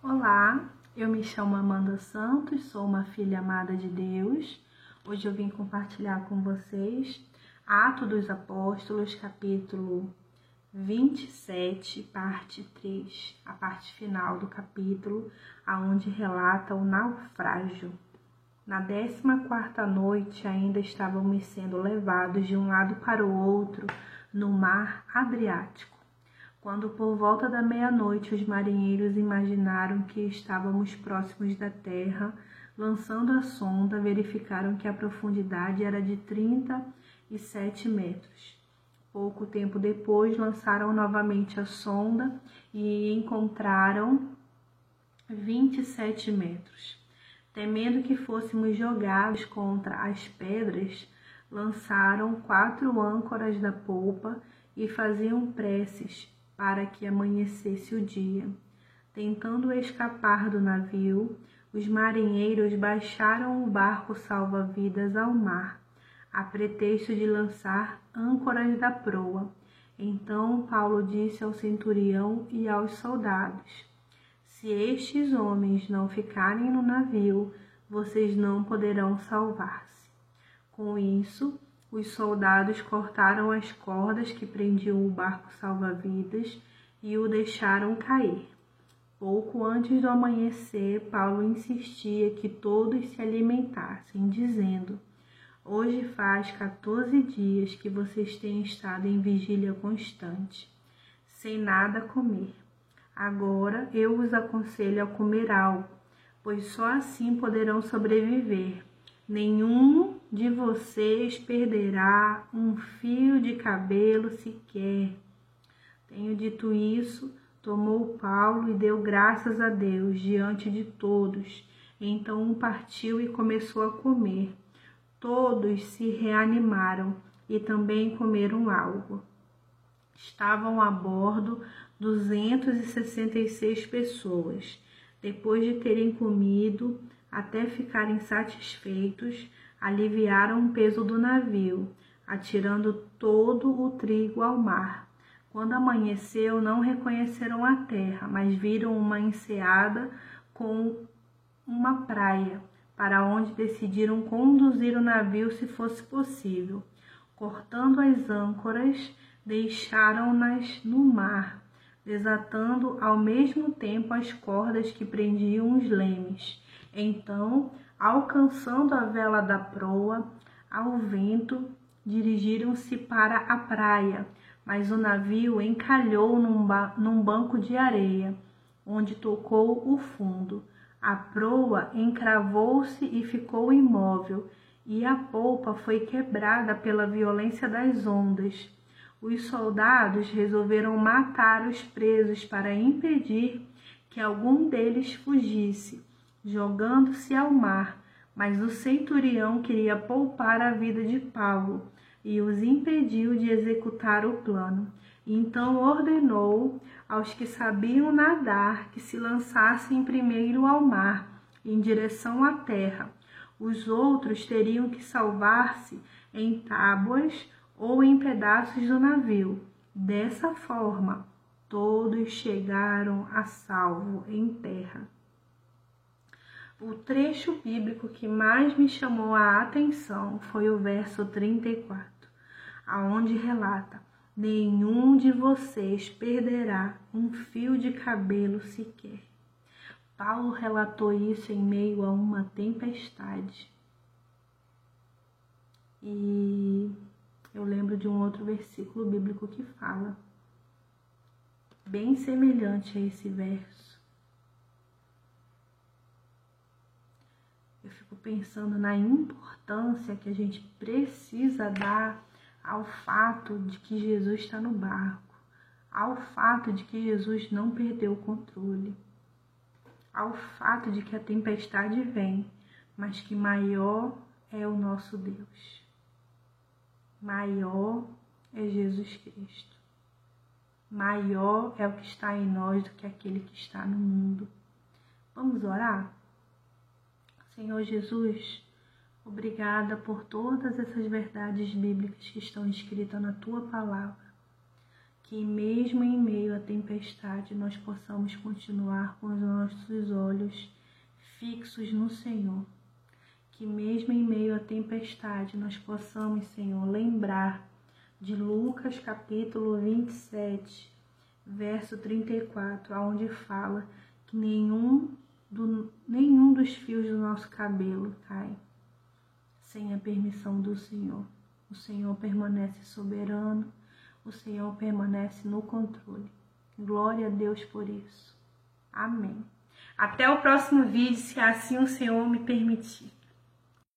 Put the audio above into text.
Olá, eu me chamo Amanda Santos, sou uma filha amada de Deus. Hoje eu vim compartilhar com vocês Atos dos Apóstolos, capítulo 27, parte 3, a parte final do capítulo, aonde relata o naufrágio. Na décima quarta noite ainda estávamos sendo levados de um lado para o outro no mar Adriático. Quando por volta da meia-noite os marinheiros imaginaram que estávamos próximos da terra, lançando a sonda, verificaram que a profundidade era de 37 metros. Pouco tempo depois, lançaram novamente a sonda e encontraram 27 metros. Temendo que fôssemos jogados contra as pedras, lançaram quatro âncoras da polpa e faziam preces para que amanhecesse o dia. Tentando escapar do navio, os marinheiros baixaram o barco salva-vidas ao mar, a pretexto de lançar âncoras da proa. Então Paulo disse ao centurião e aos soldados: Se estes homens não ficarem no navio, vocês não poderão salvar-se. Com isso, os soldados cortaram as cordas que prendiam o barco salva-vidas e o deixaram cair. Pouco antes do amanhecer, Paulo insistia que todos se alimentassem, dizendo: Hoje faz 14 dias que vocês têm estado em vigília constante, sem nada comer. Agora eu os aconselho a comer algo, pois só assim poderão sobreviver. Nenhum de vocês perderá um fio de cabelo sequer. Tenho dito isso, tomou Paulo e deu graças a Deus diante de todos. Então partiu e começou a comer. Todos se reanimaram e também comeram algo. Estavam a bordo 266 pessoas. Depois de terem comido até ficarem satisfeitos, aliviaram o peso do navio, atirando todo o trigo ao mar. Quando amanheceu, não reconheceram a terra, mas viram uma enseada com uma praia, para onde decidiram conduzir o navio se fosse possível. Cortando as âncoras, deixaram-nas no mar, desatando ao mesmo tempo as cordas que prendiam os lemes. Então alcançando a vela da proa, ao vento, dirigiram-se para a praia, mas o navio encalhou num, ba num banco de areia, onde tocou o fundo. A proa encravou-se e ficou imóvel, e a polpa foi quebrada pela violência das ondas. Os soldados resolveram matar os presos para impedir que algum deles fugisse jogando-se ao mar, mas o centurião queria poupar a vida de Paulo e os impediu de executar o plano. Então ordenou aos que sabiam nadar que se lançassem primeiro ao mar, em direção à terra. Os outros teriam que salvar-se em tábuas ou em pedaços do navio. Dessa forma, todos chegaram a salvo em terra. O trecho bíblico que mais me chamou a atenção foi o verso 34, aonde relata: Nenhum de vocês perderá um fio de cabelo sequer. Paulo relatou isso em meio a uma tempestade. E eu lembro de um outro versículo bíblico que fala, bem semelhante a esse verso eu fico pensando na importância que a gente precisa dar ao fato de que Jesus está no barco, ao fato de que Jesus não perdeu o controle, ao fato de que a tempestade vem, mas que maior é o nosso Deus. Maior é Jesus Cristo. Maior é o que está em nós do que aquele que está no mundo. Vamos orar? Senhor Jesus, obrigada por todas essas verdades bíblicas que estão escritas na tua palavra. que mesmo em meio à tempestade nós possamos continuar com os nossos olhos fixos no Senhor. Que mesmo em meio à tempestade nós possamos, Senhor, lembrar de Lucas capítulo 27, verso 34, aonde fala que nenhum, do, nenhum dos fios do nosso cabelo cai sem a permissão do Senhor. O Senhor permanece soberano o Senhor permanece no controle. Glória a Deus por isso. Amém. Até o próximo vídeo, se assim o Senhor me permitir.